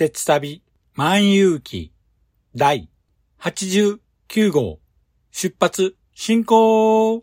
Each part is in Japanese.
鉄旅万有記第89号出発進行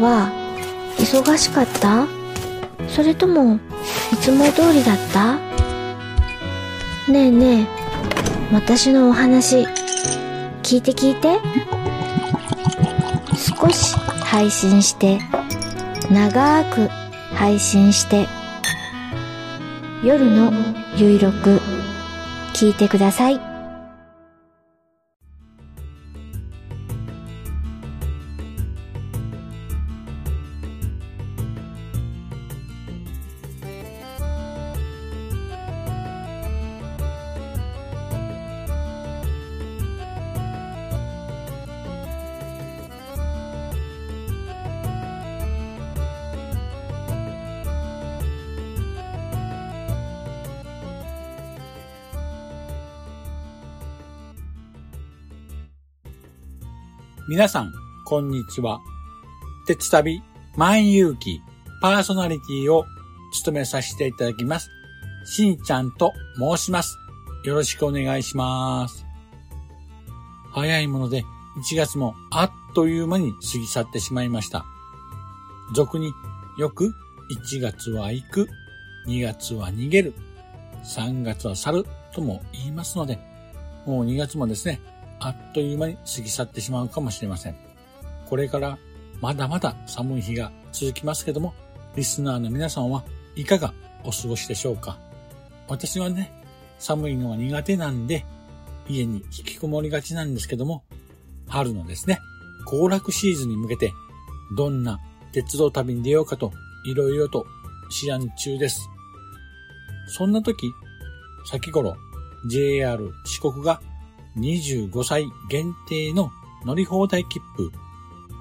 は忙しかった？それともいつも通りだった？ねえねえ私のお話聞いて聞いて。少し配信して長く配信して夜のゆいろく聞いてください。皆さん、こんにちは。鉄旅万有記パーソナリティを務めさせていただきます。しんちゃんと申します。よろしくお願いします。早いもので1月もあっという間に過ぎ去ってしまいました。俗によく1月は行く、2月は逃げる、3月は去るとも言いますので、もう2月もですね、あっという間に過ぎ去ってしまうかもしれません。これからまだまだ寒い日が続きますけども、リスナーの皆さんはいかがお過ごしでしょうか？私はね、寒いのは苦手なんで、家に引きこもりがちなんですけども、春のですね、行楽シーズンに向けて、どんな鉄道旅に出ようかと、いろいろと思案中です。そんな時、先頃、JR 四国が25歳限定の乗り放題切符、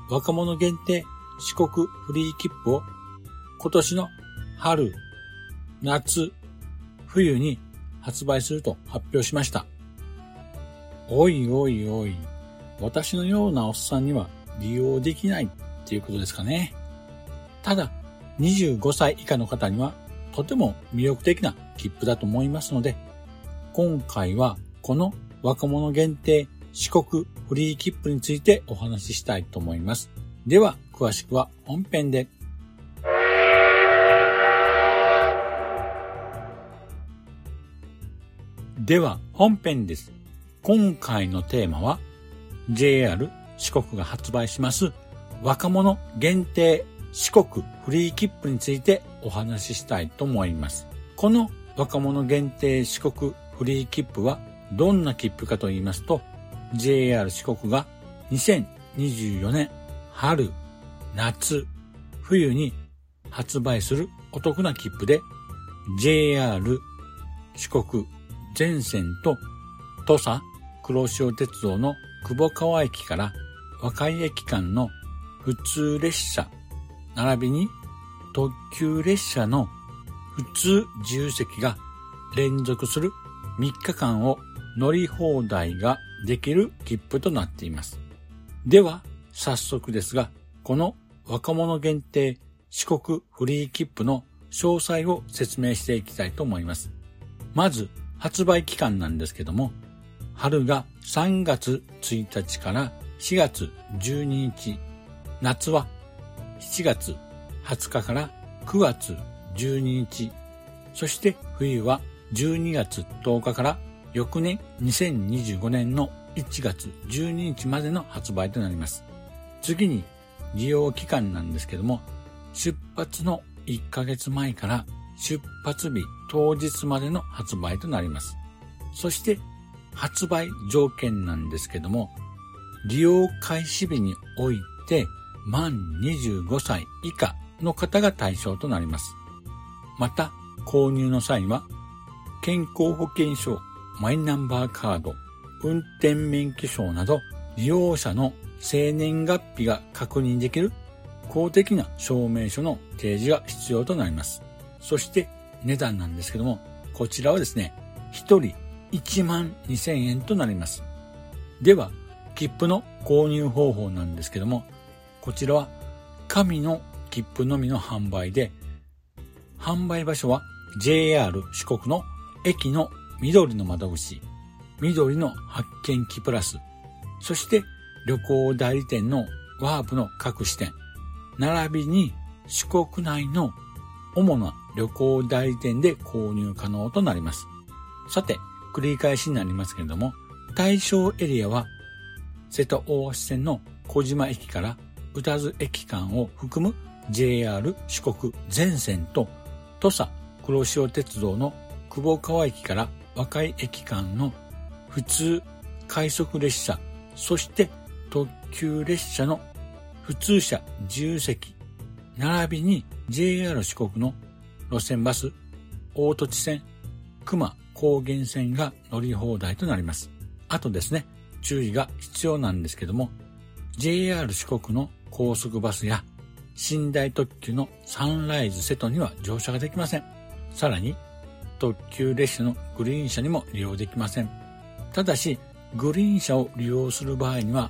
若者限定四国フリー切符を今年の春、夏、冬に発売すると発表しました。おいおいおい、私のようなおっさんには利用できないっていうことですかね。ただ、25歳以下の方にはとても魅力的な切符だと思いますので、今回はこの若者限定四国フリー切符についてお話ししたいと思います。では、詳しくは本編で。では、本編です。今回のテーマは、JR 四国が発売します若者限定四国フリー切符についてお話ししたいと思います。この若者限定四国フリー切符はどんな切符かと言いますと、JR 四国が2024年春、夏、冬に発売するお得な切符で、JR 四国全線と土佐黒潮鉄道の久保川駅から和海駅間の普通列車、並びに特急列車の普通自由席が連続する3日間を乗り放題ができる切符となっています。では、早速ですが、この若者限定四国フリー切符の詳細を説明していきたいと思います。まず、発売期間なんですけども、春が3月1日から4月12日、夏は7月20日から9月12日、そして冬は12月10日から翌年2025年の1月12日までの発売となります。次に利用期間なんですけども、出発の1ヶ月前から出発日当日までの発売となります。そして発売条件なんですけども、利用開始日において満25歳以下の方が対象となります。また、購入の際は、健康保険証、マイナンバーカード、運転免許証など、利用者の生年月日が確認できる公的な証明書の提示が必要となります。そして値段なんですけども、こちらはですね、1人1万2000円となります。では、切符の購入方法なんですけども、こちらは紙の切符のみの販売で、販売場所は JR 四国の駅の緑の窓口、緑の発見機プラス、そして旅行代理店のワープの各支店、並びに四国内の主な旅行代理店で購入可能となります。さて、繰り返しになりますけれども、対象エリアは瀬戸大橋線の小島駅から宇多津駅間を含む JR 四国全線と土佐黒潮鉄道の久保川駅から和海駅間の普通快速列車、そして特急列車の普通車自由席、並びに JR 四国の路線バス、大土地線、熊高原線が乗り放題となります。あとですね、注意が必要なんですけども、JR 四国の高速バスや寝台特急のサンライズ瀬戸には乗車ができません。さらに、特急列車のグリーン車にも利用できません。ただし、グリーン車を利用する場合には、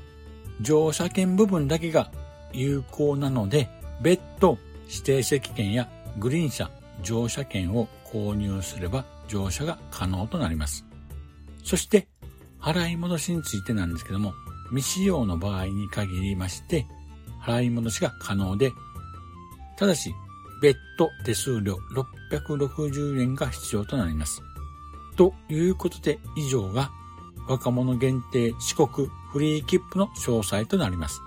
乗車券部分だけが有効なので、別途指定席券やグリーン車乗車券を購入すれば乗車が可能となります。そして、払い戻しについてなんですけども、未使用の場合に限りまして、払い戻しが可能で、ただし、別途手数料660円が必要となります。ということで以上が若者限定四国フリー切符の詳細となります。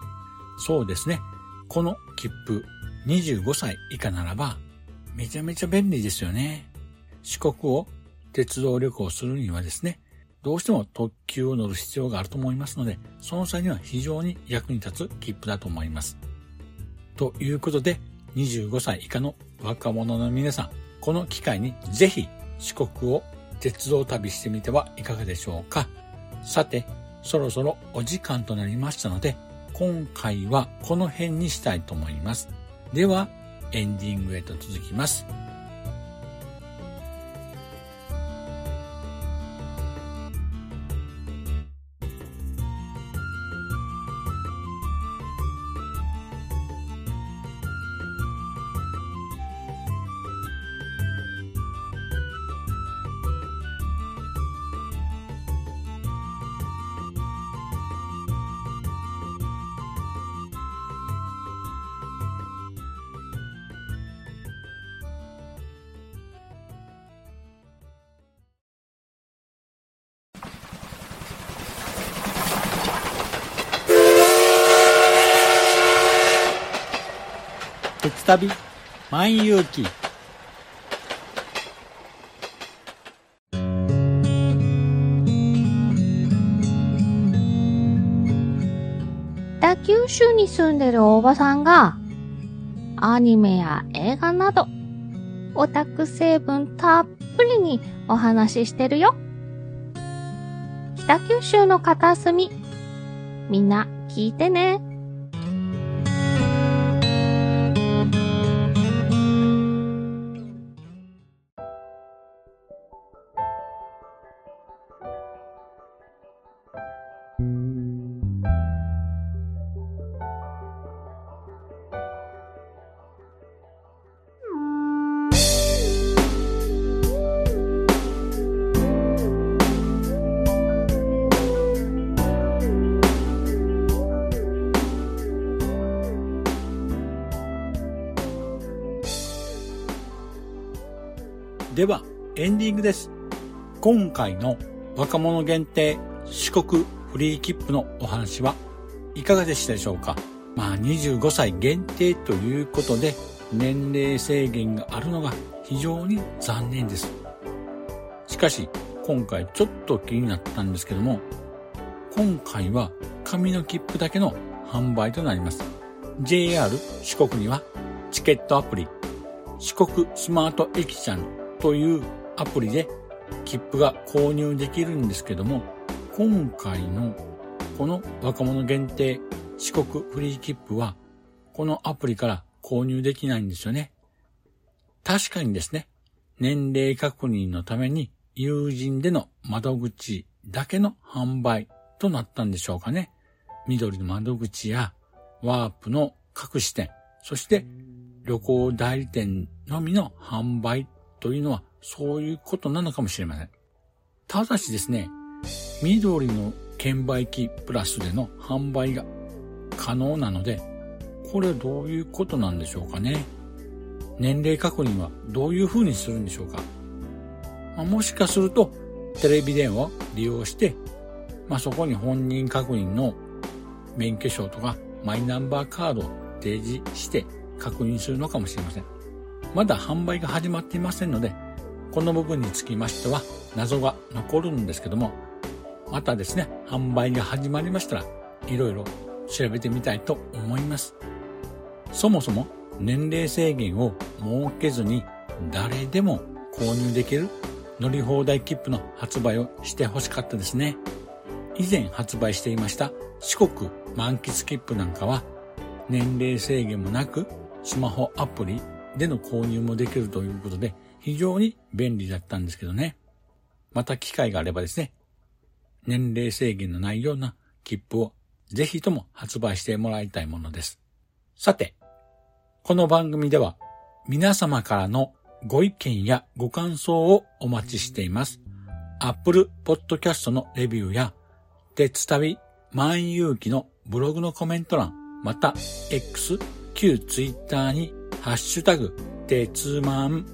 そうですね。この切符25歳以下ならばめちゃめちゃ便利ですよね。四国を鉄道旅行するにはですね、どうしても特急を乗る必要があると思いますので、その際には非常に役に立つ切符だと思います。ということで、25歳以下の若者の皆さん、この機会にぜひ四国を鉄道旅してみてはいかがでしょうか？さて、そろそろお時間となりましたので、今回はこの辺にしたいと思います。では、エンディングへと続きます。旅万有記北九州に住んでるおばさんがアニメや映画などオタク成分たっぷりにお話ししてるよ。北九州の片隅みんな聞いてね。では、エンディングです。今回の若者限定四国フリー切符のお話はいかがでしたでしょうか？まあ25歳限定ということで年齢制限があるのが非常に残念です。しかし今回ちょっと気になったんですけども今回は紙の切符だけの販売となります。JR 四国にはチケットアプリ四国スマート駅ちゃんというアプリで切符が購入できるんですけども今回のこの若者限定四国フリー切符はこのアプリから購入できないんですよね。確かにですね、年齢確認のために友人での窓口だけの販売となったんでしょうかね。緑の窓口やワープの各支店、そして旅行代理店のみの販売というのはそういうことなのかもしれません。ただしですね、緑の券売機プラスでの販売が可能なので、これどういうことなんでしょうかね。年齢確認はどういう風にするんでしょうか。まあ、もしかすると、テレビ電話を利用して、まあ、そこに本人確認の免許証とかマイナンバーカードを提示して確認するのかもしれません。まだ販売が始まっていませんので、この部分につきましては謎が残るんですけども、またですね、販売が始まりましたら、いろいろ調べてみたいと思います。そもそも年齢制限を設けずに誰でも購入できる乗り放題切符の発売をしてほしかったですね。以前発売していました四国満喫切符なんかは年齢制限もなくスマホアプリでの購入もできるということで非常に便利だったんですけどね。また機会があればですね、年齢制限のないような切符をぜひとも発売してもらいたいものです。さて、この番組では皆様からのご意見やご感想をお待ちしています。Apple Podcast のレビューや、鉄旅万有機のブログのコメント欄、また X、旧 Twitter にハッシュタグ、鉄マン、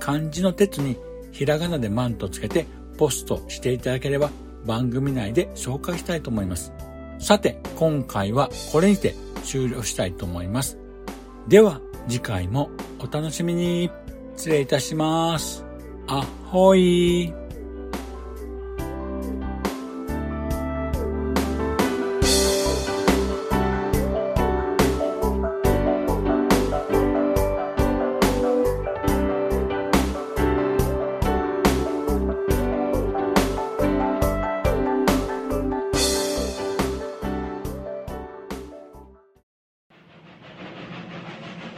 漢字の鉄にひらがなでマンとつけてポストしていただければ番組内で紹介したいと思います。さて、今回はこれにて終了したいと思います。では、次回もお楽しみに。失礼いたします。あほい。